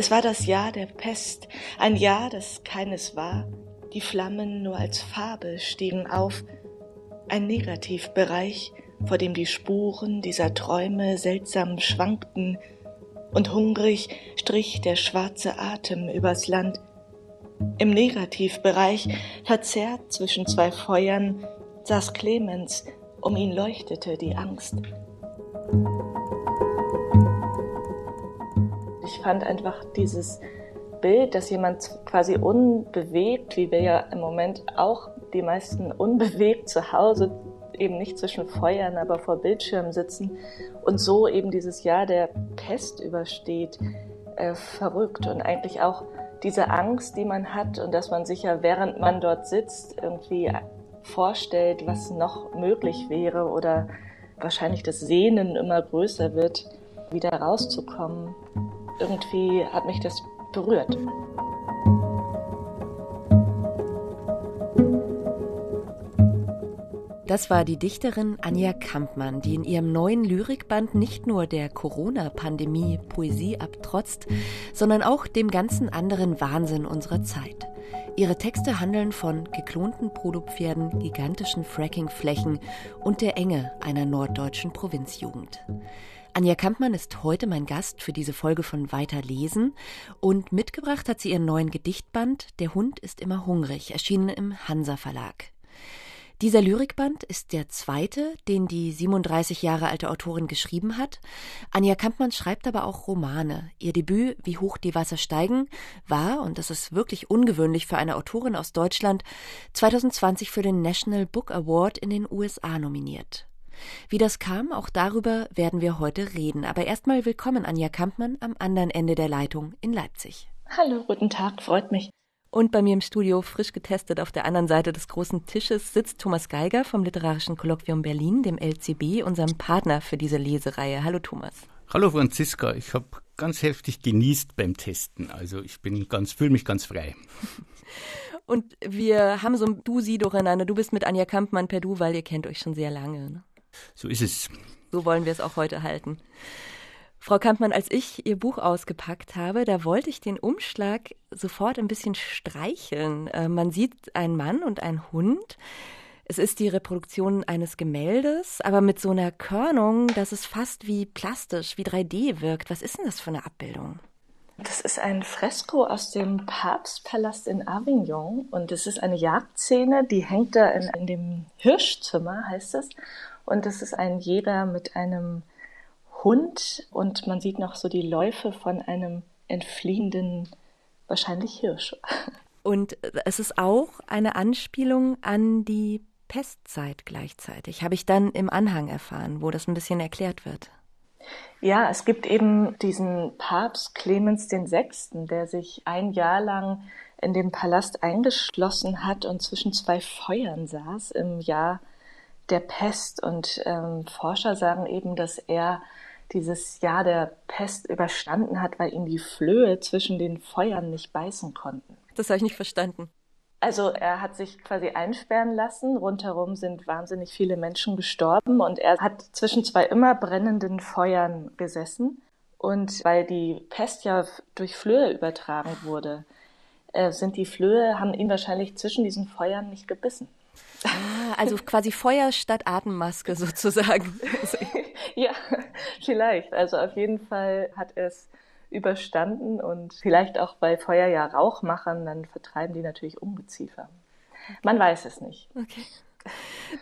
Es war das Jahr der Pest, ein Jahr, das keines war. Die Flammen nur als Farbe stiegen auf, ein Negativbereich, vor dem die Spuren dieser Träume seltsam schwankten, und hungrig strich der schwarze Atem übers Land. Im Negativbereich, verzerrt zwischen zwei Feuern, saß Clemens, um ihn leuchtete die Angst. Ich fand einfach dieses Bild, dass jemand quasi unbewegt, wie wir ja im Moment auch die meisten unbewegt zu Hause, eben nicht zwischen Feuern, aber vor Bildschirmen sitzen und so eben dieses Jahr der Pest übersteht, äh, verrückt und eigentlich auch diese Angst, die man hat und dass man sich ja, während man dort sitzt, irgendwie vorstellt, was noch möglich wäre oder wahrscheinlich das Sehnen immer größer wird, wieder rauszukommen. Irgendwie hat mich das berührt. Das war die Dichterin Anja Kampmann, die in ihrem neuen Lyrikband nicht nur der Corona-Pandemie Poesie abtrotzt, sondern auch dem ganzen anderen Wahnsinn unserer Zeit. Ihre Texte handeln von geklonten Polopferden, gigantischen Frackingflächen und der Enge einer norddeutschen Provinzjugend. Anja Kampmann ist heute mein Gast für diese Folge von Weiter lesen und mitgebracht hat sie ihren neuen Gedichtband Der Hund ist immer hungrig, erschienen im Hansa Verlag. Dieser Lyrikband ist der zweite, den die 37 Jahre alte Autorin geschrieben hat. Anja Kampmann schreibt aber auch Romane. Ihr Debüt Wie hoch die Wasser steigen war, und das ist wirklich ungewöhnlich für eine Autorin aus Deutschland, 2020 für den National Book Award in den USA nominiert. Wie das kam, auch darüber werden wir heute reden. Aber erstmal willkommen Anja Kampmann am anderen Ende der Leitung in Leipzig. Hallo, guten Tag, freut mich. Und bei mir im Studio, frisch getestet auf der anderen Seite des großen Tisches, sitzt Thomas Geiger vom Literarischen Kolloquium Berlin, dem LCB, unserem Partner für diese Lesereihe. Hallo Thomas. Hallo Franziska, ich habe ganz heftig genießt beim Testen. Also ich bin ganz, fühle mich ganz frei. Und wir haben so ein Du-Sie durcheinander. Du bist mit Anja Kampmann per Du, weil ihr kennt euch schon sehr lange. Ne? So ist es. So wollen wir es auch heute halten. Frau Kampmann, als ich Ihr Buch ausgepackt habe, da wollte ich den Umschlag sofort ein bisschen streicheln. Äh, man sieht einen Mann und einen Hund. Es ist die Reproduktion eines Gemäldes, aber mit so einer Körnung, dass es fast wie plastisch, wie 3D wirkt. Was ist denn das für eine Abbildung? Das ist ein Fresko aus dem Papstpalast in Avignon und es ist eine Jagdszene, die hängt da in, in dem Hirschzimmer, heißt es. Und das ist ein Jäger mit einem Hund und man sieht noch so die Läufe von einem entfliehenden, wahrscheinlich Hirsch. Und es ist auch eine Anspielung an die Pestzeit gleichzeitig, habe ich dann im Anhang erfahren, wo das ein bisschen erklärt wird. Ja, es gibt eben diesen Papst Clemens VI., der sich ein Jahr lang in dem Palast eingeschlossen hat und zwischen zwei Feuern saß im Jahr der Pest. Und ähm, Forscher sagen eben, dass er dieses Jahr der Pest überstanden hat, weil ihn die Flöhe zwischen den Feuern nicht beißen konnten. Das habe ich nicht verstanden. Also er hat sich quasi einsperren lassen. Rundherum sind wahnsinnig viele Menschen gestorben und er hat zwischen zwei immer brennenden Feuern gesessen. Und weil die Pest ja durch Flöhe übertragen wurde, äh, sind die Flöhe, haben ihn wahrscheinlich zwischen diesen Feuern nicht gebissen. Ah, also quasi Feuer statt Atemmaske sozusagen. ja, vielleicht. Also auf jeden Fall hat es überstanden und vielleicht auch bei Feuer ja Rauch machen, dann vertreiben die natürlich Ungeziefer. Man weiß es nicht. Okay.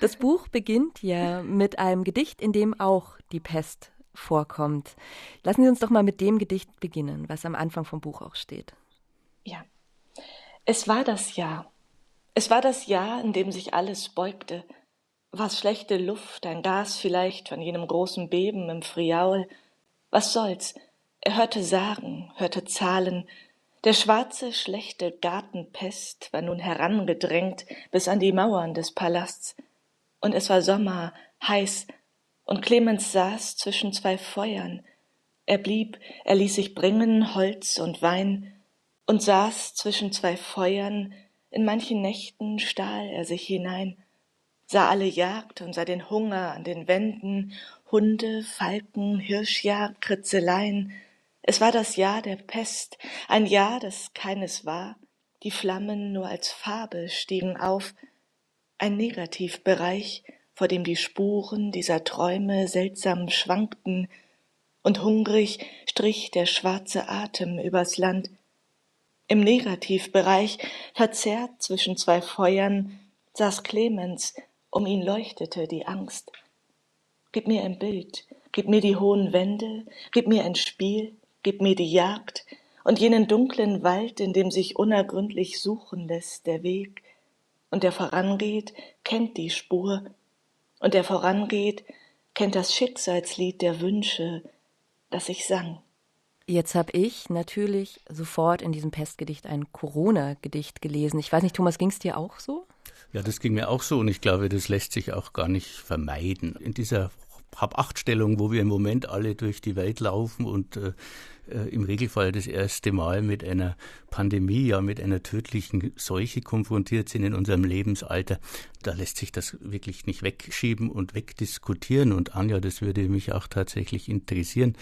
Das Buch beginnt ja mit einem Gedicht, in dem auch die Pest vorkommt. Lassen Sie uns doch mal mit dem Gedicht beginnen, was am Anfang vom Buch auch steht. Ja. Es war das Jahr. Es war das Jahr, in dem sich alles beugte. Was schlechte Luft, ein Gas vielleicht von jenem großen Beben im Friaul. Was soll's? Er hörte sagen, hörte Zahlen. Der schwarze, schlechte Gartenpest war nun herangedrängt bis an die Mauern des Palasts. Und es war Sommer, heiß, und Clemens saß zwischen zwei Feuern. Er blieb, er ließ sich bringen Holz und Wein und saß zwischen zwei Feuern, in manchen Nächten stahl er sich hinein. Sah alle Jagd und sah den Hunger an den Wänden, Hunde, Falken, Hirschjagd, Kritzeleien. Es war das Jahr der Pest, ein Jahr, das keines war. Die Flammen nur als Farbe stiegen auf, ein Negativbereich, vor dem die Spuren dieser Träume seltsam schwankten, und hungrig strich der schwarze Atem übers Land. Im Negativbereich, verzerrt zwischen zwei Feuern, saß Clemens, um ihn leuchtete die Angst. Gib mir ein Bild, gib mir die hohen Wände, gib mir ein Spiel, gib mir die Jagd und jenen dunklen Wald, in dem sich unergründlich suchen lässt der Weg, und der vorangeht, kennt die Spur, und der vorangeht, kennt das Schicksalslied der Wünsche, das ich sang. Jetzt habe ich natürlich sofort in diesem Pestgedicht ein Corona-Gedicht gelesen. Ich weiß nicht, Thomas, ging es dir auch so? Ja, das ging mir auch so und ich glaube, das lässt sich auch gar nicht vermeiden. In dieser Hab-Acht-Stellung, wo wir im Moment alle durch die Welt laufen und äh, äh, im Regelfall das erste Mal mit einer Pandemie, ja mit einer tödlichen Seuche konfrontiert sind in unserem Lebensalter, da lässt sich das wirklich nicht wegschieben und wegdiskutieren. Und Anja, das würde mich auch tatsächlich interessieren.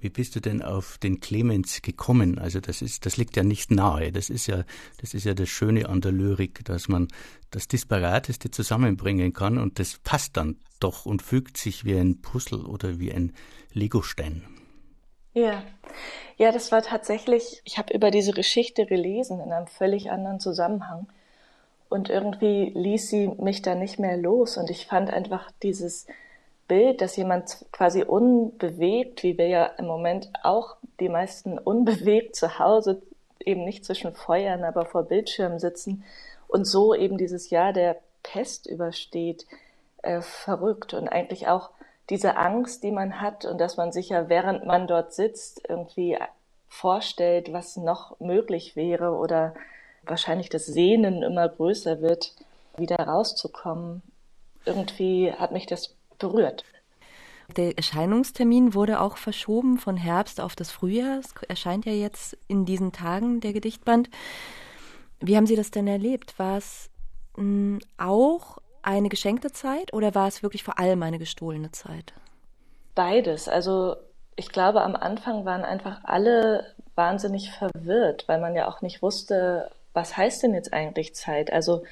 Wie bist du denn auf den Clemens gekommen? Also das ist, das liegt ja nicht nahe. Das ist ja, das ist ja das Schöne an der Lyrik, dass man das Disparateste zusammenbringen kann und das passt dann doch und fügt sich wie ein Puzzle oder wie ein Legostein. Ja, ja, das war tatsächlich, ich habe über diese Geschichte gelesen in einem völlig anderen Zusammenhang. Und irgendwie ließ sie mich da nicht mehr los. Und ich fand einfach dieses Bild, dass jemand quasi unbewegt, wie wir ja im Moment auch die meisten unbewegt zu Hause, eben nicht zwischen Feuern, aber vor Bildschirmen sitzen und so eben dieses Jahr der Pest übersteht, äh, verrückt und eigentlich auch diese Angst, die man hat und dass man sich ja, während man dort sitzt, irgendwie vorstellt, was noch möglich wäre oder wahrscheinlich das Sehnen immer größer wird, wieder rauszukommen. Irgendwie hat mich das berührt. Der Erscheinungstermin wurde auch verschoben von Herbst auf das Frühjahr. Es erscheint ja jetzt in diesen Tagen der Gedichtband. Wie haben Sie das denn erlebt? War es hm, auch eine geschenkte Zeit oder war es wirklich vor allem eine gestohlene Zeit? Beides. Also ich glaube, am Anfang waren einfach alle wahnsinnig verwirrt, weil man ja auch nicht wusste, was heißt denn jetzt eigentlich Zeit? Also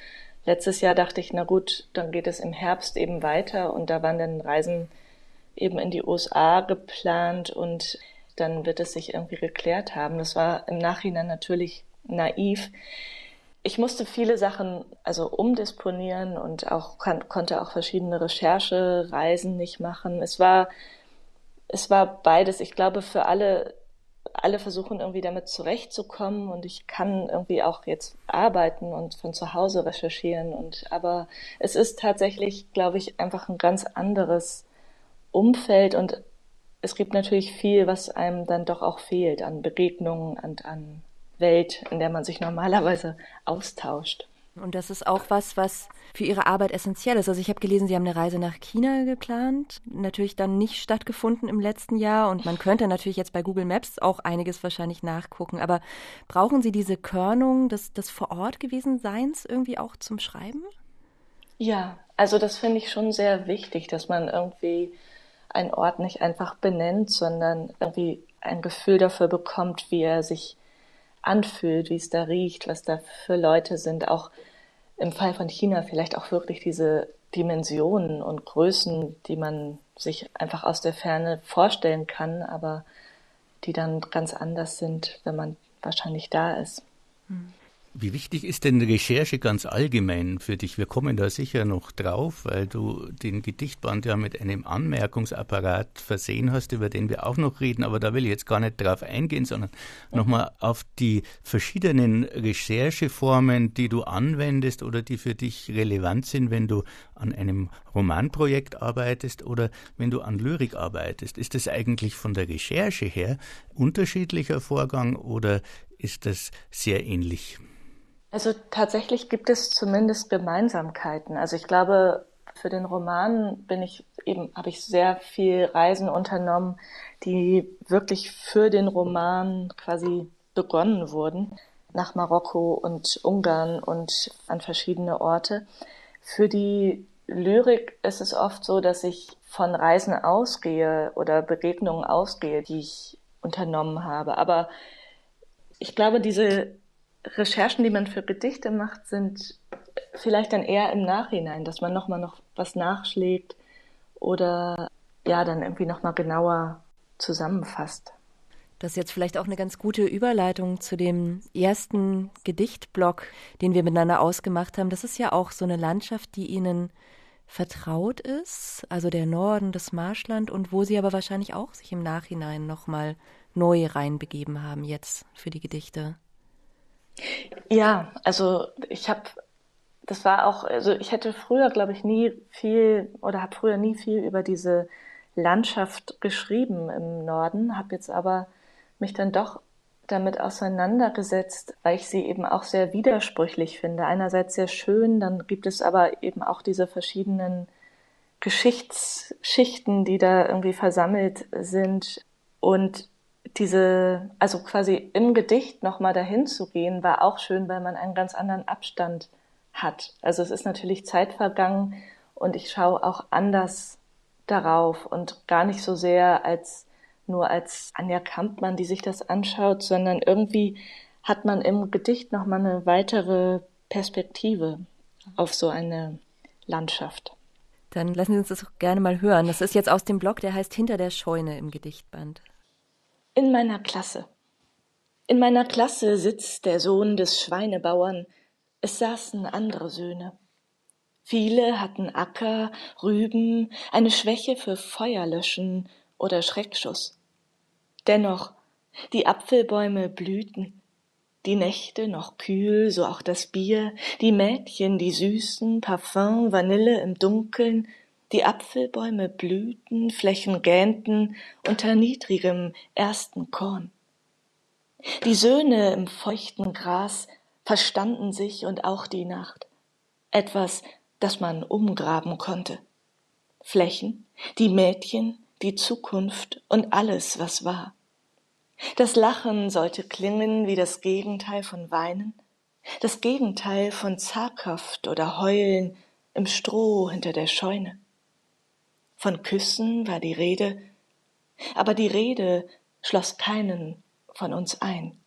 letztes Jahr dachte ich, na gut, dann geht es im Herbst eben weiter und da waren dann Reisen eben in die USA geplant und dann wird es sich irgendwie geklärt haben. Das war im Nachhinein natürlich naiv ich musste viele Sachen also umdisponieren und auch kann, konnte auch verschiedene Recherchereisen nicht machen. Es war es war beides. Ich glaube für alle alle versuchen irgendwie damit zurechtzukommen und ich kann irgendwie auch jetzt arbeiten und von zu Hause recherchieren und aber es ist tatsächlich, glaube ich, einfach ein ganz anderes Umfeld und es gibt natürlich viel, was einem dann doch auch fehlt an Begegnungen und an Welt, in der man sich normalerweise austauscht. Und das ist auch was, was für Ihre Arbeit essentiell ist. Also ich habe gelesen, Sie haben eine Reise nach China geplant, natürlich dann nicht stattgefunden im letzten Jahr. Und man könnte natürlich jetzt bei Google Maps auch einiges wahrscheinlich nachgucken. Aber brauchen Sie diese Körnung des, des vor Ort gewesen Seins irgendwie auch zum Schreiben? Ja, also das finde ich schon sehr wichtig, dass man irgendwie einen Ort nicht einfach benennt, sondern irgendwie ein Gefühl dafür bekommt, wie er sich anfühlt, wie es da riecht, was da für Leute sind. Auch im Fall von China vielleicht auch wirklich diese Dimensionen und Größen, die man sich einfach aus der Ferne vorstellen kann, aber die dann ganz anders sind, wenn man wahrscheinlich da ist. Hm. Wie wichtig ist denn Recherche ganz allgemein für dich? Wir kommen da sicher noch drauf, weil du den Gedichtband ja mit einem Anmerkungsapparat versehen hast, über den wir auch noch reden, aber da will ich jetzt gar nicht drauf eingehen, sondern mhm. nochmal auf die verschiedenen Rechercheformen, die du anwendest oder die für dich relevant sind, wenn du an einem Romanprojekt arbeitest oder wenn du an Lyrik arbeitest. Ist das eigentlich von der Recherche her unterschiedlicher Vorgang oder ist das sehr ähnlich? Also tatsächlich gibt es zumindest Gemeinsamkeiten. Also ich glaube, für den Roman bin ich eben, habe ich sehr viel Reisen unternommen, die wirklich für den Roman quasi begonnen wurden. Nach Marokko und Ungarn und an verschiedene Orte. Für die Lyrik ist es oft so, dass ich von Reisen ausgehe oder Begegnungen ausgehe, die ich unternommen habe. Aber ich glaube, diese Recherchen, die man für Gedichte macht, sind vielleicht dann eher im Nachhinein, dass man nochmal noch was nachschlägt oder ja, dann irgendwie nochmal genauer zusammenfasst. Das ist jetzt vielleicht auch eine ganz gute Überleitung zu dem ersten Gedichtblock, den wir miteinander ausgemacht haben. Das ist ja auch so eine Landschaft, die Ihnen vertraut ist, also der Norden, das Marschland und wo Sie aber wahrscheinlich auch sich im Nachhinein nochmal neu reinbegeben haben jetzt für die Gedichte. Ja, also ich habe, das war auch, also ich hätte früher, glaube ich, nie viel oder habe früher nie viel über diese Landschaft geschrieben im Norden, habe jetzt aber mich dann doch damit auseinandergesetzt, weil ich sie eben auch sehr widersprüchlich finde. Einerseits sehr schön, dann gibt es aber eben auch diese verschiedenen Geschichtsschichten, die da irgendwie versammelt sind. Und diese, also quasi im Gedicht nochmal dahin zu gehen, war auch schön, weil man einen ganz anderen Abstand hat. Also es ist natürlich Zeit vergangen und ich schaue auch anders darauf und gar nicht so sehr als nur als Anja Kampmann, die sich das anschaut, sondern irgendwie hat man im Gedicht nochmal eine weitere Perspektive auf so eine Landschaft. Dann lassen Sie uns das gerne mal hören. Das ist jetzt aus dem Blog, der heißt Hinter der Scheune im Gedichtband. In meiner Klasse. In meiner Klasse sitzt der Sohn des Schweinebauern. Es saßen andere Söhne. Viele hatten Acker, Rüben, eine Schwäche für Feuerlöschen oder Schreckschuss. Dennoch, die Apfelbäume blühten, die Nächte noch kühl, so auch das Bier, die Mädchen, die süßen, Parfum, Vanille im Dunkeln, die Apfelbäume blühten, Flächen gähnten unter niedrigem ersten Korn. Die Söhne im feuchten Gras verstanden sich und auch die Nacht. Etwas, das man umgraben konnte. Flächen, die Mädchen, die Zukunft und alles, was war. Das Lachen sollte klingen wie das Gegenteil von Weinen, das Gegenteil von Zaghaft oder Heulen im Stroh hinter der Scheune. Von Küssen war die Rede, aber die Rede schloss keinen von uns ein.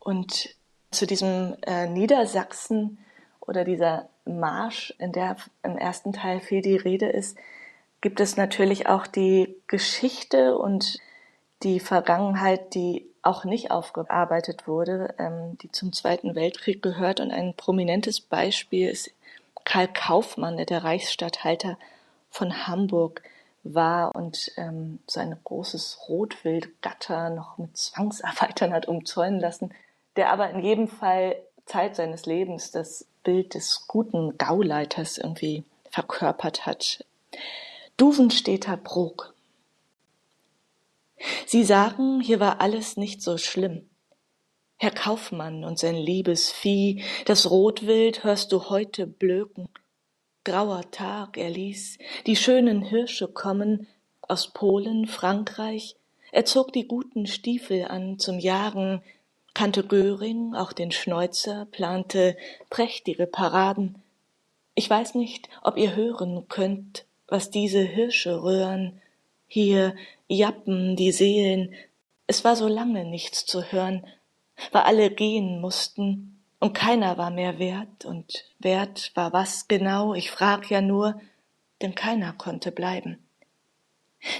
Und zu diesem äh, Niedersachsen oder dieser Marsch, in der im ersten Teil viel die Rede ist, gibt es natürlich auch die Geschichte und die Vergangenheit, die auch nicht aufgearbeitet wurde, ähm, die zum Zweiten Weltkrieg gehört. Und ein prominentes Beispiel ist Karl Kaufmann, der der Reichsstatthalter von Hamburg war und ähm, so ein großes Rotwildgatter noch mit Zwangsarbeitern hat umzäunen lassen, der aber in jedem Fall Zeit seines Lebens das Bild des guten Gauleiters irgendwie verkörpert hat. Duvenstädter Brok. Sie sagen, hier war alles nicht so schlimm. Herr Kaufmann und sein liebes Vieh, das Rotwild hörst du heute blöken. Grauer Tag er ließ die schönen Hirsche kommen aus Polen, Frankreich. Er zog die guten Stiefel an zum Jagen, kannte Göring, auch den Schneuzer, plante prächtige Paraden. Ich weiß nicht, ob ihr hören könnt, was diese Hirsche röhren. Hier jappen die Seelen. Es war so lange nichts zu hören, weil alle gehen mussten und keiner war mehr wert und wert war was genau, ich frag ja nur, denn keiner konnte bleiben.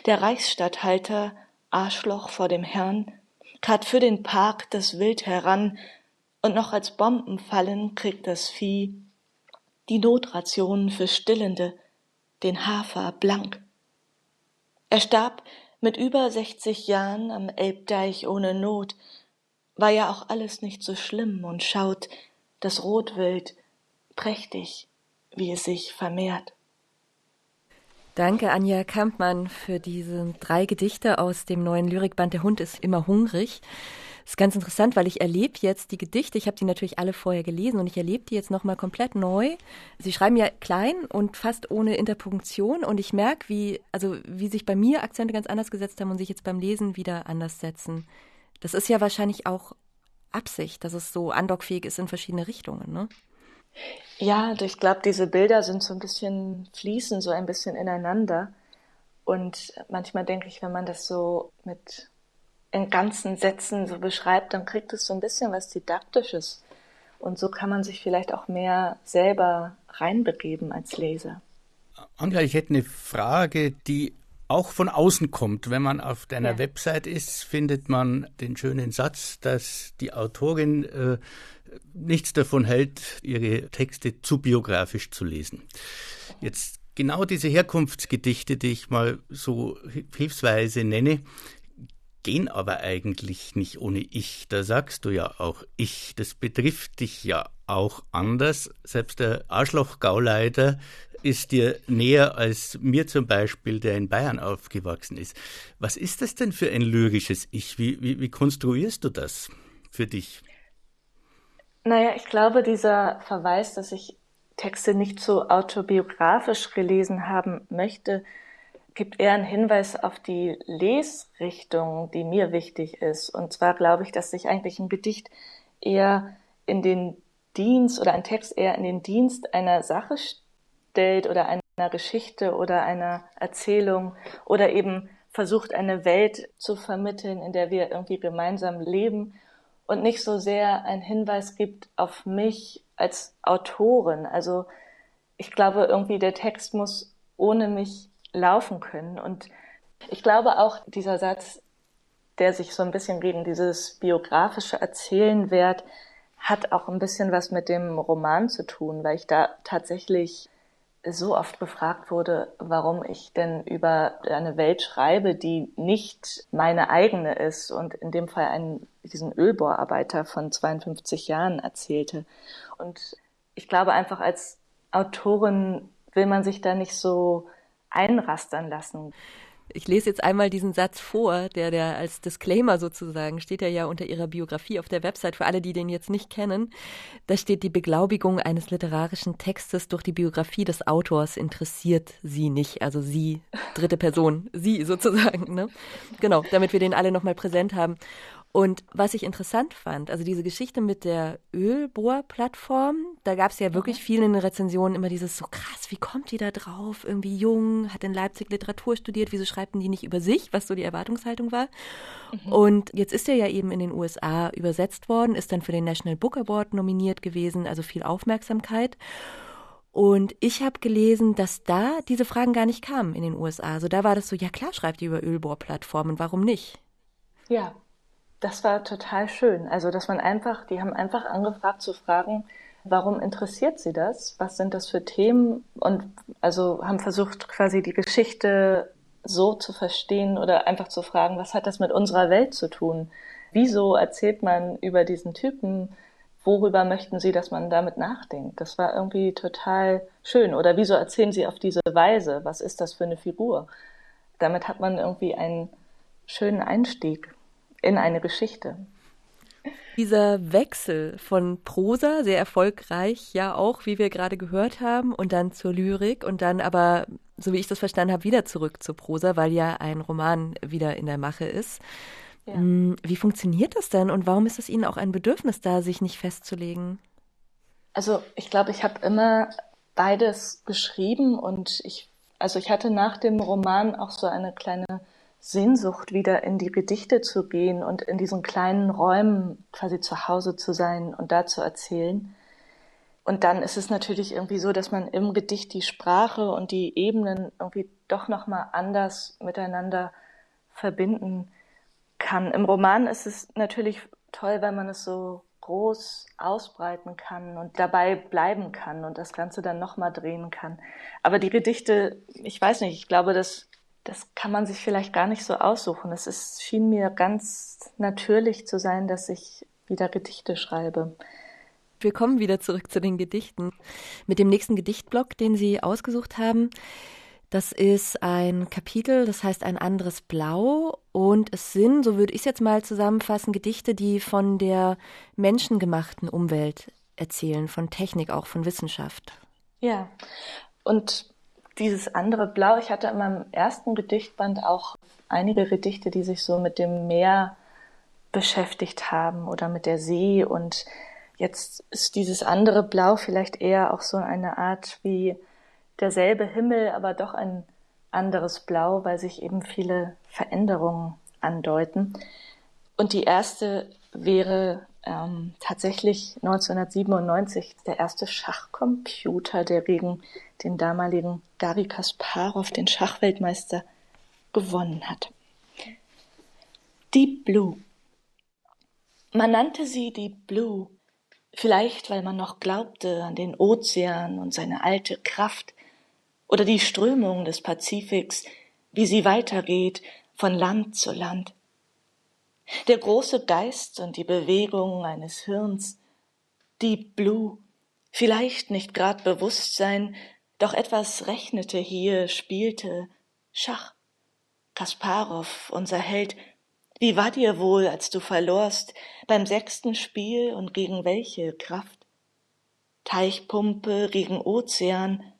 Der Reichsstatthalter, Arschloch vor dem Herrn, karrt für den Park das Wild heran, und noch als Bomben fallen kriegt das Vieh die Notrationen für Stillende, den Hafer blank. Er starb mit über sechzig Jahren am Elbdeich ohne Not, war ja auch alles nicht so schlimm und schaut das Rotwild prächtig, wie es sich vermehrt. Danke, Anja Kampmann, für diese drei Gedichte aus dem neuen Lyrikband Der Hund ist immer hungrig. Das ist ganz interessant, weil ich erlebe jetzt die Gedichte, ich habe die natürlich alle vorher gelesen und ich erlebe die jetzt nochmal komplett neu. Sie schreiben ja klein und fast ohne Interpunktion und ich merke, wie, also wie sich bei mir Akzente ganz anders gesetzt haben und sich jetzt beim Lesen wieder anders setzen. Das ist ja wahrscheinlich auch Absicht, dass es so andockfähig ist in verschiedene Richtungen, ne? Ja, ich glaube, diese Bilder sind so ein bisschen fließen so ein bisschen ineinander. Und manchmal denke ich, wenn man das so mit in ganzen Sätzen so beschreibt, dann kriegt es so ein bisschen was Didaktisches. Und so kann man sich vielleicht auch mehr selber reinbegeben als Leser. Angela, ich hätte eine Frage, die auch von außen kommt. Wenn man auf deiner ja. Website ist, findet man den schönen Satz, dass die Autorin äh, nichts davon hält, ihre Texte zu biografisch zu lesen. Jetzt genau diese Herkunftsgedichte, die ich mal so hilfsweise nenne, gehen aber eigentlich nicht ohne ich. Da sagst du ja auch ich. Das betrifft dich ja auch anders. Selbst der Arschloch-Gauleiter ist dir näher als mir zum Beispiel, der in Bayern aufgewachsen ist. Was ist das denn für ein lyrisches Ich? Wie, wie, wie konstruierst du das für dich? Naja, ich glaube, dieser Verweis, dass ich Texte nicht so autobiografisch gelesen haben möchte, gibt eher einen Hinweis auf die Lesrichtung, die mir wichtig ist. Und zwar glaube ich, dass sich eigentlich ein Gedicht eher in den Dienst oder ein Text eher in den Dienst einer Sache stellt oder einer Geschichte oder einer Erzählung oder eben versucht, eine Welt zu vermitteln, in der wir irgendwie gemeinsam leben und nicht so sehr ein Hinweis gibt auf mich als Autorin. Also ich glaube irgendwie, der Text muss ohne mich laufen können. Und ich glaube auch, dieser Satz, der sich so ein bisschen gegen dieses biografische Erzählen wehrt, hat auch ein bisschen was mit dem Roman zu tun, weil ich da tatsächlich so oft gefragt wurde, warum ich denn über eine Welt schreibe, die nicht meine eigene ist und in dem Fall einen, diesen Ölbohrarbeiter von 52 Jahren erzählte. Und ich glaube einfach als Autorin will man sich da nicht so einrastern lassen. Ich lese jetzt einmal diesen Satz vor, der, der als Disclaimer sozusagen steht er ja unter Ihrer Biografie auf der Website für alle, die den jetzt nicht kennen. Da steht die Beglaubigung eines literarischen Textes durch die Biografie des Autors interessiert Sie nicht. Also Sie, dritte Person, Sie sozusagen. Ne? Genau, damit wir den alle nochmal präsent haben. Und was ich interessant fand, also diese Geschichte mit der Ölbohrplattform, da gab es ja wirklich mhm. viel in den Rezensionen immer dieses so krass, wie kommt die da drauf? Irgendwie jung, hat in Leipzig Literatur studiert, wieso schreiben die nicht über sich, was so die Erwartungshaltung war? Mhm. Und jetzt ist er ja eben in den USA übersetzt worden, ist dann für den National Book Award nominiert gewesen, also viel Aufmerksamkeit. Und ich habe gelesen, dass da diese Fragen gar nicht kamen in den USA. Also da war das so, ja klar, schreibt ihr über Ölbohrplattformen, warum nicht? Ja, das war total schön. Also, dass man einfach, die haben einfach angefragt zu fragen, warum interessiert sie das? Was sind das für Themen? Und also haben versucht, quasi die Geschichte so zu verstehen oder einfach zu fragen, was hat das mit unserer Welt zu tun? Wieso erzählt man über diesen Typen? Worüber möchten Sie, dass man damit nachdenkt? Das war irgendwie total schön. Oder wieso erzählen Sie auf diese Weise? Was ist das für eine Figur? Damit hat man irgendwie einen schönen Einstieg in eine Geschichte. Dieser Wechsel von Prosa, sehr erfolgreich, ja auch, wie wir gerade gehört haben, und dann zur Lyrik und dann aber, so wie ich das verstanden habe, wieder zurück zur Prosa, weil ja ein Roman wieder in der Mache ist. Ja. Hm, wie funktioniert das denn und warum ist es Ihnen auch ein Bedürfnis da, sich nicht festzulegen? Also ich glaube, ich habe immer beides geschrieben und ich, also ich hatte nach dem Roman auch so eine kleine Sehnsucht, wieder in die Gedichte zu gehen und in diesen kleinen Räumen quasi zu Hause zu sein und da zu erzählen. Und dann ist es natürlich irgendwie so, dass man im Gedicht die Sprache und die Ebenen irgendwie doch nochmal anders miteinander verbinden kann. Im Roman ist es natürlich toll, wenn man es so groß ausbreiten kann und dabei bleiben kann und das Ganze dann nochmal drehen kann. Aber die Gedichte, ich weiß nicht, ich glaube, dass das kann man sich vielleicht gar nicht so aussuchen. Es ist, schien mir ganz natürlich zu sein, dass ich wieder Gedichte schreibe. Wir kommen wieder zurück zu den Gedichten. Mit dem nächsten Gedichtblock, den Sie ausgesucht haben, das ist ein Kapitel, das heißt ein anderes Blau. Und es sind, so würde ich es jetzt mal zusammenfassen, Gedichte, die von der menschengemachten Umwelt erzählen, von Technik, auch von Wissenschaft. Ja, und dieses andere Blau, ich hatte in meinem ersten Gedichtband auch einige Gedichte, die sich so mit dem Meer beschäftigt haben oder mit der See und Jetzt ist dieses andere Blau vielleicht eher auch so eine Art wie derselbe Himmel, aber doch ein anderes Blau, weil sich eben viele Veränderungen andeuten. Und die erste wäre ähm, tatsächlich 1997 der erste Schachcomputer, der gegen den damaligen Garry Kasparov, den Schachweltmeister, gewonnen hat. Deep Blue. Man nannte sie Deep Blue, vielleicht weil man noch glaubte an den Ozean und seine alte Kraft oder die Strömung des Pazifiks, wie sie weitergeht von Land zu Land. Der große Geist und die Bewegung eines Hirns, Deep Blue, vielleicht nicht grad Bewusstsein, doch etwas rechnete hier, spielte Schach. Kasparov, unser Held, wie war dir wohl, als du verlorst beim sechsten Spiel und gegen welche Kraft? Teichpumpe gegen Ozean,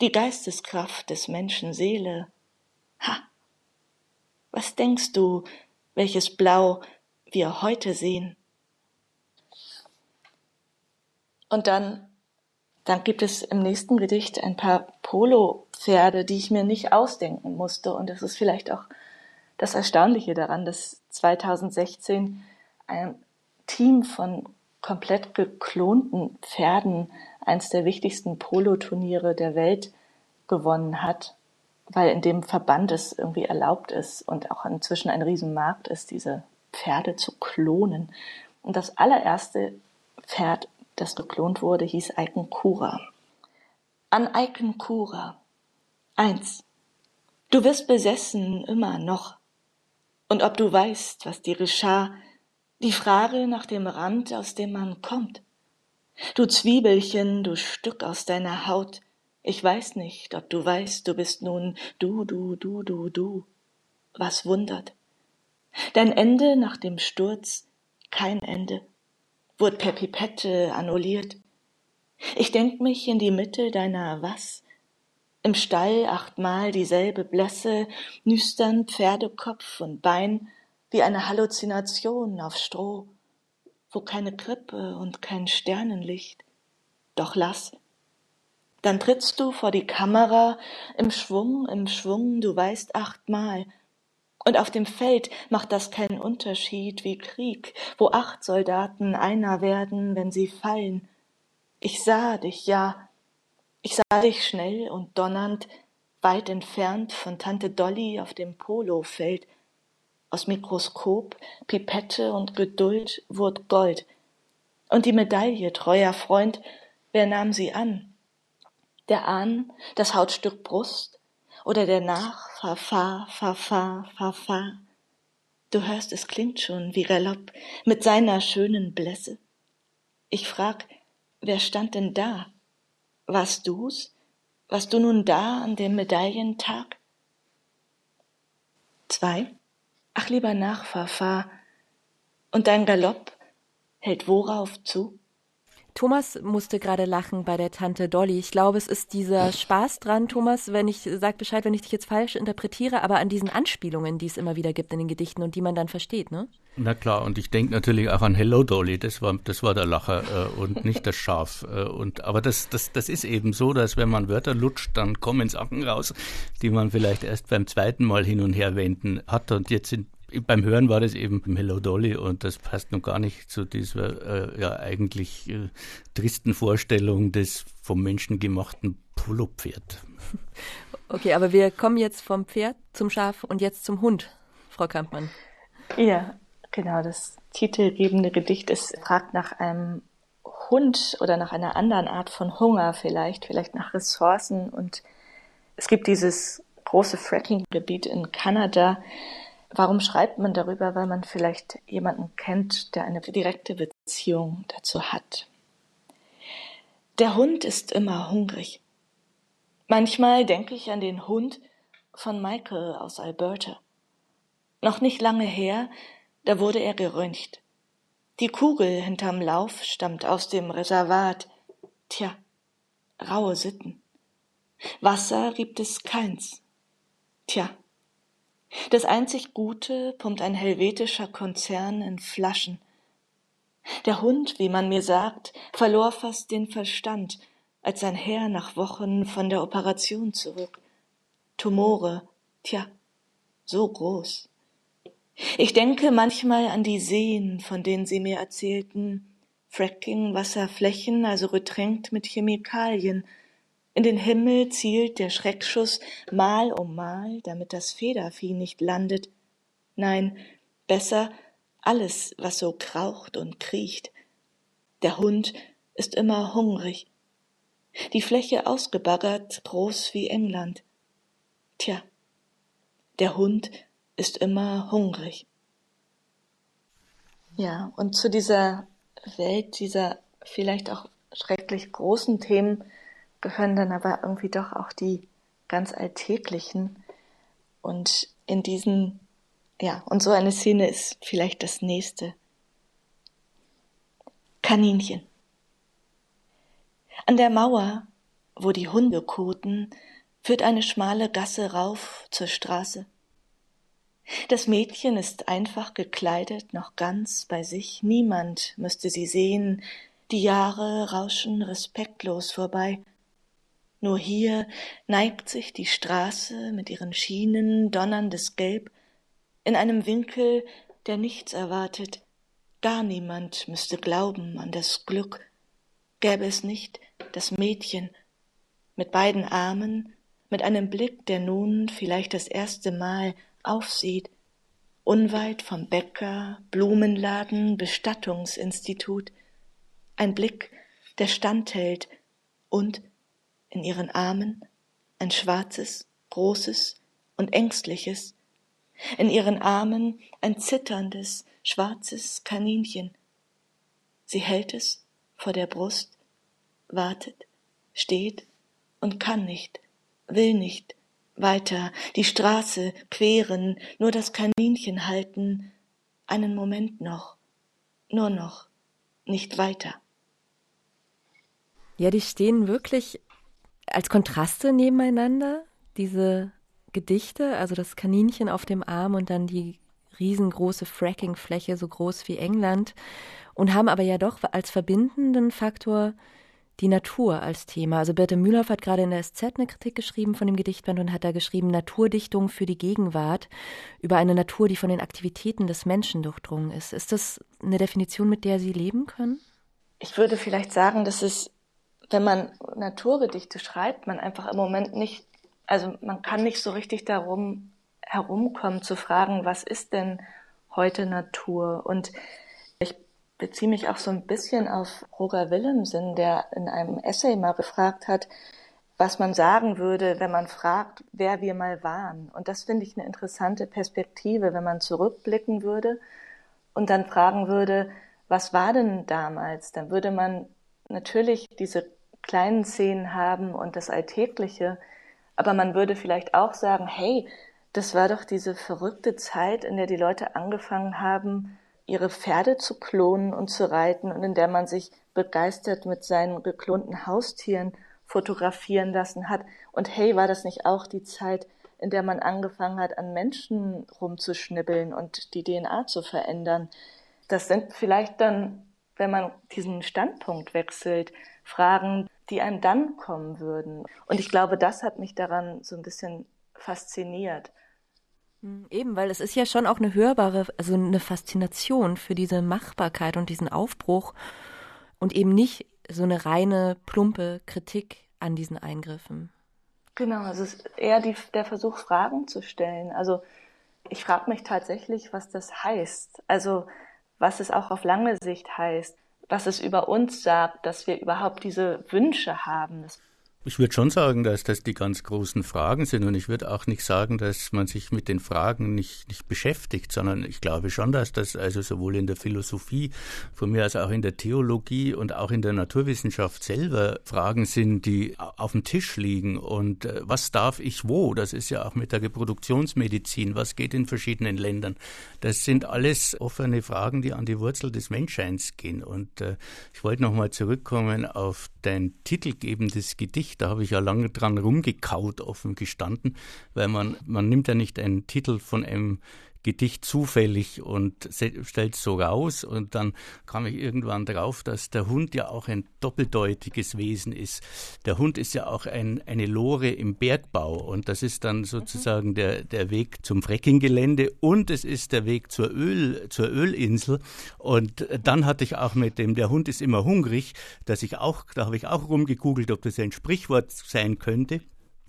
die Geisteskraft des Menschen Seele. Ha! Was denkst du, welches Blau wir heute sehen? Und dann, dann gibt es im nächsten Gedicht ein paar Polo-Pferde, die ich mir nicht ausdenken musste. Und das ist vielleicht auch das Erstaunliche daran, dass 2016 ein Team von komplett geklonten Pferden eins der wichtigsten Polo-Turniere der Welt gewonnen hat, weil in dem Verband es irgendwie erlaubt ist und auch inzwischen ein Riesenmarkt ist, diese Pferde zu klonen. Und das allererste Pferd, das geklont wurde, hieß Eikenkura. An Eikenkura. Eins. Du wirst besessen immer noch. Und ob du weißt, was dir geschah, die Frage nach dem Rand, aus dem man kommt. Du Zwiebelchen, du Stück aus deiner Haut, ich weiß nicht, ob du weißt, du bist nun du, du, du, du, du. Was wundert? Dein Ende nach dem Sturz, kein Ende, wurde per Pipette annulliert. Ich denk mich in die Mitte deiner was? Im Stall achtmal dieselbe Blässe, nüstern Pferdekopf und Bein wie eine Halluzination auf Stroh, wo keine Krippe und kein Sternenlicht. Doch lass, dann trittst du vor die Kamera im Schwung, im Schwung, du weißt achtmal. Und auf dem Feld macht das keinen Unterschied wie Krieg, wo acht Soldaten einer werden, wenn sie fallen. Ich sah dich, ja, ich sah dich schnell und donnernd, weit entfernt von Tante Dolly auf dem Polofeld. Aus Mikroskop, Pipette und Geduld wurd Gold. Und die Medaille, treuer Freund, wer nahm sie an? Der an, das Hautstück Brust oder der nach, fa, fa, fa, fa, fa, fa. Du hörst, es klingt schon wie Galopp mit seiner schönen Blässe. Ich frag, wer stand denn da? Warst du's? Warst du nun da an dem Medaillentag? Zwei. Ach lieber nach, fa, fa. Und dein Galopp hält worauf zu? Thomas musste gerade lachen bei der Tante Dolly. Ich glaube, es ist dieser Spaß dran, Thomas, wenn ich, sag Bescheid, wenn ich dich jetzt falsch interpretiere, aber an diesen Anspielungen, die es immer wieder gibt in den Gedichten und die man dann versteht, ne? Na klar, und ich denke natürlich auch an Hello Dolly, das war, das war der Lacher äh, und nicht das Schaf. Äh, und, aber das, das, das ist eben so, dass wenn man Wörter lutscht, dann kommen Sachen raus, die man vielleicht erst beim zweiten Mal hin und her wenden hat. Und jetzt sind beim Hören war das eben Hello Dolly und das passt noch gar nicht zu dieser äh, ja eigentlich äh, tristen Vorstellung des vom Menschen gemachten Polopferd. Okay, aber wir kommen jetzt vom Pferd zum Schaf und jetzt zum Hund, Frau Kampmann. Ja, genau. Das titelgebende Gedicht ist fragt nach einem Hund oder nach einer anderen Art von Hunger vielleicht, vielleicht nach Ressourcen und es gibt dieses große Fracking-Gebiet in Kanada, Warum schreibt man darüber? Weil man vielleicht jemanden kennt, der eine direkte Beziehung dazu hat. Der Hund ist immer hungrig. Manchmal denke ich an den Hund von Michael aus Alberta. Noch nicht lange her, da wurde er geröntgt. Die Kugel hinterm Lauf stammt aus dem Reservat. Tja, raue Sitten. Wasser gibt es keins. Tja, das einzig Gute pumpt ein helvetischer Konzern in Flaschen. Der Hund, wie man mir sagt, verlor fast den Verstand, als sein Herr nach Wochen von der Operation zurück. Tumore, tja, so groß. Ich denke manchmal an die Seen, von denen Sie mir erzählten, Fracking, Wasserflächen, also getränkt mit Chemikalien. In den Himmel zielt der Schreckschuss Mal um Mal, damit das Federvieh nicht landet. Nein, besser alles, was so kraucht und kriecht. Der Hund ist immer hungrig. Die Fläche ausgebaggert, groß wie England. Tja, der Hund ist immer hungrig. Ja, und zu dieser Welt, dieser vielleicht auch schrecklich großen Themen gehören dann aber irgendwie doch auch die ganz alltäglichen. Und in diesen ja, und so eine Szene ist vielleicht das nächste. Kaninchen. An der Mauer, wo die Hunde koten, führt eine schmale Gasse rauf zur Straße. Das Mädchen ist einfach gekleidet, noch ganz bei sich, niemand müsste sie sehen, die Jahre rauschen respektlos vorbei. Nur hier neigt sich die Straße mit ihren Schienen donnerndes Gelb in einem Winkel, der nichts erwartet. Gar niemand müsste glauben an das Glück. Gäbe es nicht das Mädchen mit beiden Armen, mit einem Blick, der nun vielleicht das erste Mal aufsieht, unweit vom Bäcker, Blumenladen, Bestattungsinstitut, ein Blick, der standhält und in ihren Armen ein schwarzes, großes und ängstliches, in ihren Armen ein zitterndes, schwarzes Kaninchen. Sie hält es vor der Brust, wartet, steht und kann nicht, will nicht weiter die Straße queren, nur das Kaninchen halten, einen Moment noch, nur noch, nicht weiter. Ja, die stehen wirklich als Kontraste nebeneinander, diese Gedichte, also das Kaninchen auf dem Arm und dann die riesengroße Frackingfläche, so groß wie England, und haben aber ja doch als verbindenden Faktor die Natur als Thema. Also Birte Mühlhoff hat gerade in der SZ eine Kritik geschrieben von dem Gedichtband und hat da geschrieben Naturdichtung für die Gegenwart über eine Natur, die von den Aktivitäten des Menschen durchdrungen ist. Ist das eine Definition, mit der Sie leben können? Ich würde vielleicht sagen, dass es, wenn man Naturgedichte schreibt, man einfach im Moment nicht also man kann nicht so richtig darum herumkommen zu fragen, was ist denn heute Natur? Und ich beziehe mich auch so ein bisschen auf Roger Willemsen, der in einem Essay mal gefragt hat, was man sagen würde, wenn man fragt, wer wir mal waren. Und das finde ich eine interessante Perspektive, wenn man zurückblicken würde und dann fragen würde, was war denn damals? Dann würde man natürlich diese kleinen Szenen haben und das Alltägliche, aber man würde vielleicht auch sagen, hey, das war doch diese verrückte Zeit, in der die Leute angefangen haben, ihre Pferde zu klonen und zu reiten und in der man sich begeistert mit seinen geklonten Haustieren fotografieren lassen hat. Und hey, war das nicht auch die Zeit, in der man angefangen hat, an Menschen rumzuschnibbeln und die DNA zu verändern? Das sind vielleicht dann, wenn man diesen Standpunkt wechselt, Fragen, die einem dann kommen würden. Und ich glaube, das hat mich daran so ein bisschen fasziniert. Hm, eben, weil es ist ja schon auch eine hörbare, also eine Faszination für diese Machbarkeit und diesen Aufbruch und eben nicht so eine reine, plumpe Kritik an diesen Eingriffen. Genau, also es ist eher die, der Versuch, Fragen zu stellen. Also ich frage mich tatsächlich, was das heißt. Also was es auch auf lange Sicht heißt was es über uns sagt, dass wir überhaupt diese Wünsche haben. Das ich würde schon sagen, dass das die ganz großen Fragen sind und ich würde auch nicht sagen, dass man sich mit den Fragen nicht, nicht beschäftigt, sondern ich glaube schon, dass das also sowohl in der Philosophie von mir als auch in der Theologie und auch in der Naturwissenschaft selber Fragen sind, die auf dem Tisch liegen und äh, was darf ich wo? Das ist ja auch mit der Reproduktionsmedizin, was geht in verschiedenen Ländern? Das sind alles offene Fragen, die an die Wurzel des Menschseins gehen und äh, ich wollte nochmal zurückkommen auf dein titelgebendes Gedicht da habe ich ja lange dran rumgekaut, offen gestanden, weil man, man nimmt ja nicht einen Titel von einem Gedicht zufällig und stellt es so raus. Und dann kam ich irgendwann drauf, dass der Hund ja auch ein doppeldeutiges Wesen ist. Der Hund ist ja auch ein, eine Lore im Bergbau und das ist dann sozusagen der, der Weg zum Freckinggelände und es ist der Weg zur Öl, zur Ölinsel. Und dann hatte ich auch mit dem, der Hund ist immer hungrig, dass ich auch, da habe ich auch rumgegoogelt, ob das ein Sprichwort sein könnte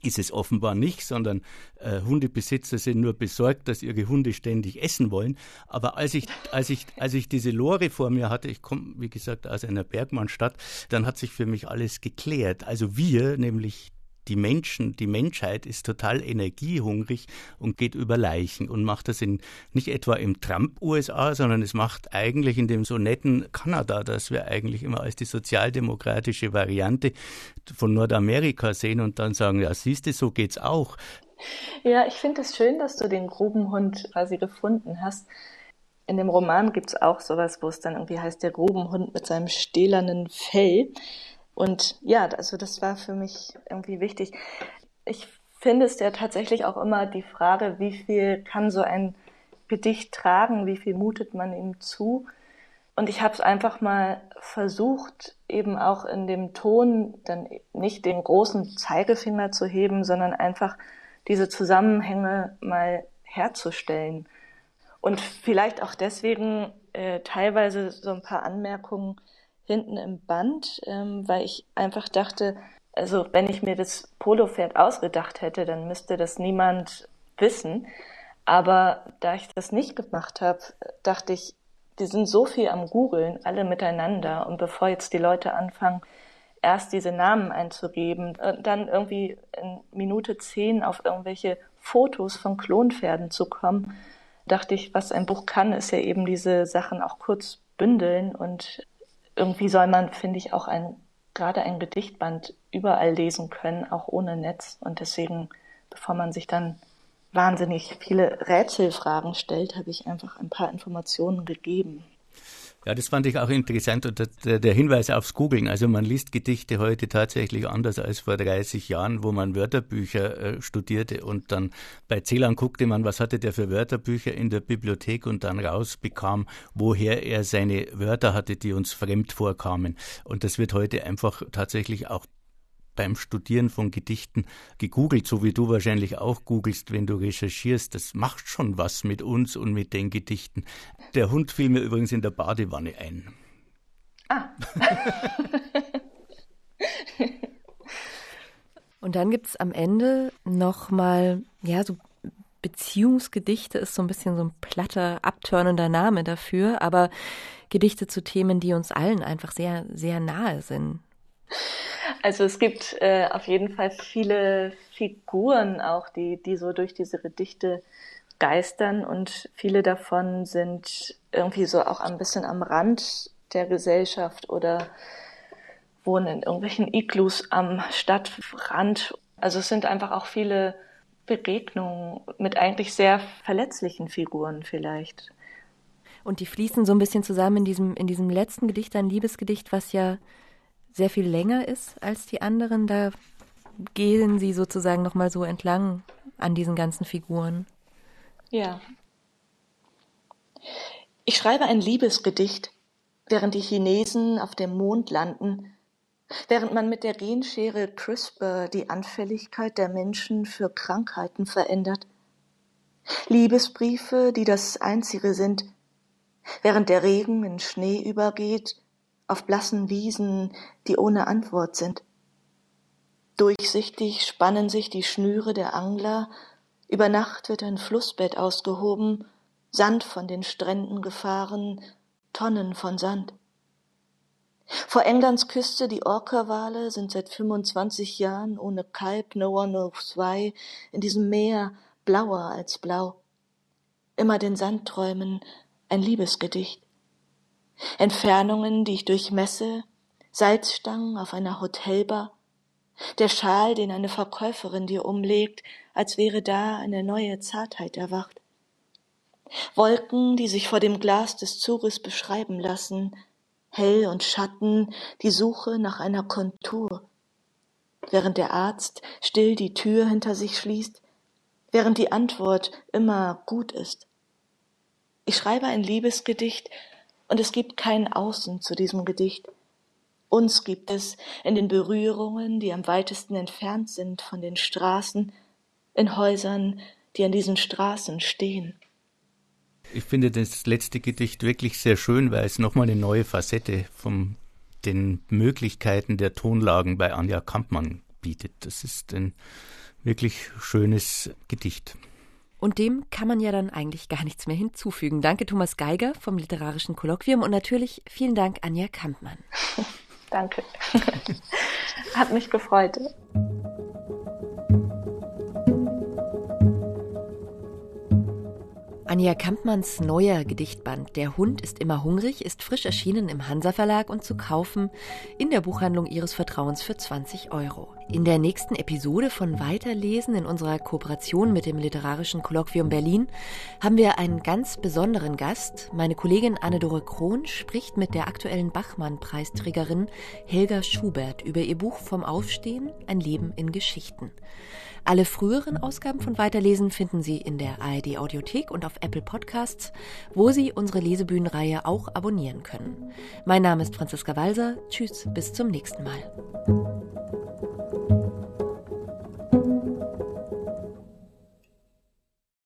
ist es offenbar nicht, sondern äh, Hundebesitzer sind nur besorgt, dass ihre Hunde ständig essen wollen. Aber als ich, als ich, als ich diese Lore vor mir hatte, ich komme, wie gesagt, aus einer Bergmannstadt, dann hat sich für mich alles geklärt. Also wir, nämlich die Menschen, die Menschheit ist total energiehungrig und geht über Leichen und macht das in, nicht etwa im Trump-USA, sondern es macht eigentlich in dem so netten Kanada, das wir eigentlich immer als die sozialdemokratische Variante von Nordamerika sehen und dann sagen, ja, siehst du, so geht's auch. Ja, ich finde es schön, dass du den Grubenhund quasi gefunden hast. In dem Roman gibt es auch sowas, wo es dann irgendwie heißt, der Grubenhund mit seinem stählernen Fell. Und ja, also das war für mich irgendwie wichtig. Ich finde es ja tatsächlich auch immer die Frage, wie viel kann so ein Gedicht tragen, wie viel mutet man ihm zu. Und ich habe es einfach mal versucht, eben auch in dem Ton dann nicht den großen Zeigefinger zu heben, sondern einfach diese Zusammenhänge mal herzustellen. Und vielleicht auch deswegen äh, teilweise so ein paar Anmerkungen hinten im Band, ähm, weil ich einfach dachte, also wenn ich mir das Polopferd ausgedacht hätte, dann müsste das niemand wissen. Aber da ich das nicht gemacht habe, dachte ich, die sind so viel am Googeln, alle miteinander. Und bevor jetzt die Leute anfangen, erst diese Namen einzugeben, und dann irgendwie in Minute zehn auf irgendwelche Fotos von Klonpferden zu kommen, dachte ich, was ein Buch kann, ist ja eben diese Sachen auch kurz bündeln und irgendwie soll man, finde ich, auch ein, gerade ein Gedichtband überall lesen können, auch ohne Netz. Und deswegen, bevor man sich dann wahnsinnig viele Rätselfragen stellt, habe ich einfach ein paar Informationen gegeben. Ja, das fand ich auch interessant und der, Hinweis aufs Googeln. Also man liest Gedichte heute tatsächlich anders als vor 30 Jahren, wo man Wörterbücher äh, studierte und dann bei Celan guckte man, was hatte der für Wörterbücher in der Bibliothek und dann rausbekam, woher er seine Wörter hatte, die uns fremd vorkamen. Und das wird heute einfach tatsächlich auch beim Studieren von Gedichten gegoogelt, so wie du wahrscheinlich auch googelst, wenn du recherchierst. Das macht schon was mit uns und mit den Gedichten. Der Hund fiel mir übrigens in der Badewanne ein. Ah. und dann gibt es am Ende nochmal, ja, so Beziehungsgedichte ist so ein bisschen so ein platter, abtörnender Name dafür, aber Gedichte zu Themen, die uns allen einfach sehr, sehr nahe sind. Also es gibt äh, auf jeden Fall viele Figuren auch, die, die so durch diese Gedichte geistern und viele davon sind irgendwie so auch ein bisschen am Rand der Gesellschaft oder wohnen in irgendwelchen Iglus am Stadtrand. Also es sind einfach auch viele Begegnungen mit eigentlich sehr verletzlichen Figuren vielleicht. Und die fließen so ein bisschen zusammen in diesem, in diesem letzten Gedicht, ein Liebesgedicht, was ja sehr viel länger ist als die anderen. Da gehen sie sozusagen nochmal so entlang an diesen ganzen Figuren. Ja. Ich schreibe ein Liebesgedicht, während die Chinesen auf dem Mond landen, während man mit der Genschere CRISPR die Anfälligkeit der Menschen für Krankheiten verändert. Liebesbriefe, die das Einzige sind, während der Regen in Schnee übergeht auf blassen Wiesen, die ohne Antwort sind. Durchsichtig spannen sich die Schnüre der Angler, über Nacht wird ein Flussbett ausgehoben, Sand von den Stränden gefahren, Tonnen von Sand. Vor Englands Küste die Orca-Wale sind seit 25 Jahren ohne Kalb No One Knows Why in diesem Meer blauer als blau. Immer den Sandträumen ein Liebesgedicht. Entfernungen, die ich durchmesse, Salzstangen auf einer Hotelbar, der Schal, den eine Verkäuferin dir umlegt, als wäre da eine neue Zartheit erwacht. Wolken, die sich vor dem Glas des Zuges beschreiben lassen, hell und Schatten, die Suche nach einer Kontur. Während der Arzt still die Tür hinter sich schließt, während die Antwort immer gut ist. Ich schreibe ein Liebesgedicht und es gibt kein Außen zu diesem Gedicht. Uns gibt es in den Berührungen, die am weitesten entfernt sind von den Straßen, in Häusern, die an diesen Straßen stehen. Ich finde das letzte Gedicht wirklich sehr schön, weil es nochmal eine neue Facette von den Möglichkeiten der Tonlagen bei Anja Kampmann bietet. Das ist ein wirklich schönes Gedicht. Und dem kann man ja dann eigentlich gar nichts mehr hinzufügen. Danke Thomas Geiger vom Literarischen Kolloquium und natürlich vielen Dank Anja Kampmann. Danke. Hat mich gefreut. Anja Kampmanns neuer Gedichtband Der Hund ist immer hungrig ist frisch erschienen im Hansa Verlag und zu kaufen in der Buchhandlung Ihres Vertrauens für 20 Euro. In der nächsten Episode von Weiterlesen in unserer Kooperation mit dem Literarischen Kolloquium Berlin haben wir einen ganz besonderen Gast. Meine Kollegin Anne-Dore Krohn spricht mit der aktuellen Bachmann-Preisträgerin Helga Schubert über ihr Buch Vom Aufstehen, ein Leben in Geschichten. Alle früheren Ausgaben von Weiterlesen finden Sie in der ARD Audiothek und auf Apple Podcasts, wo Sie unsere Lesebühnenreihe auch abonnieren können. Mein Name ist Franziska Walser. Tschüss, bis zum nächsten Mal.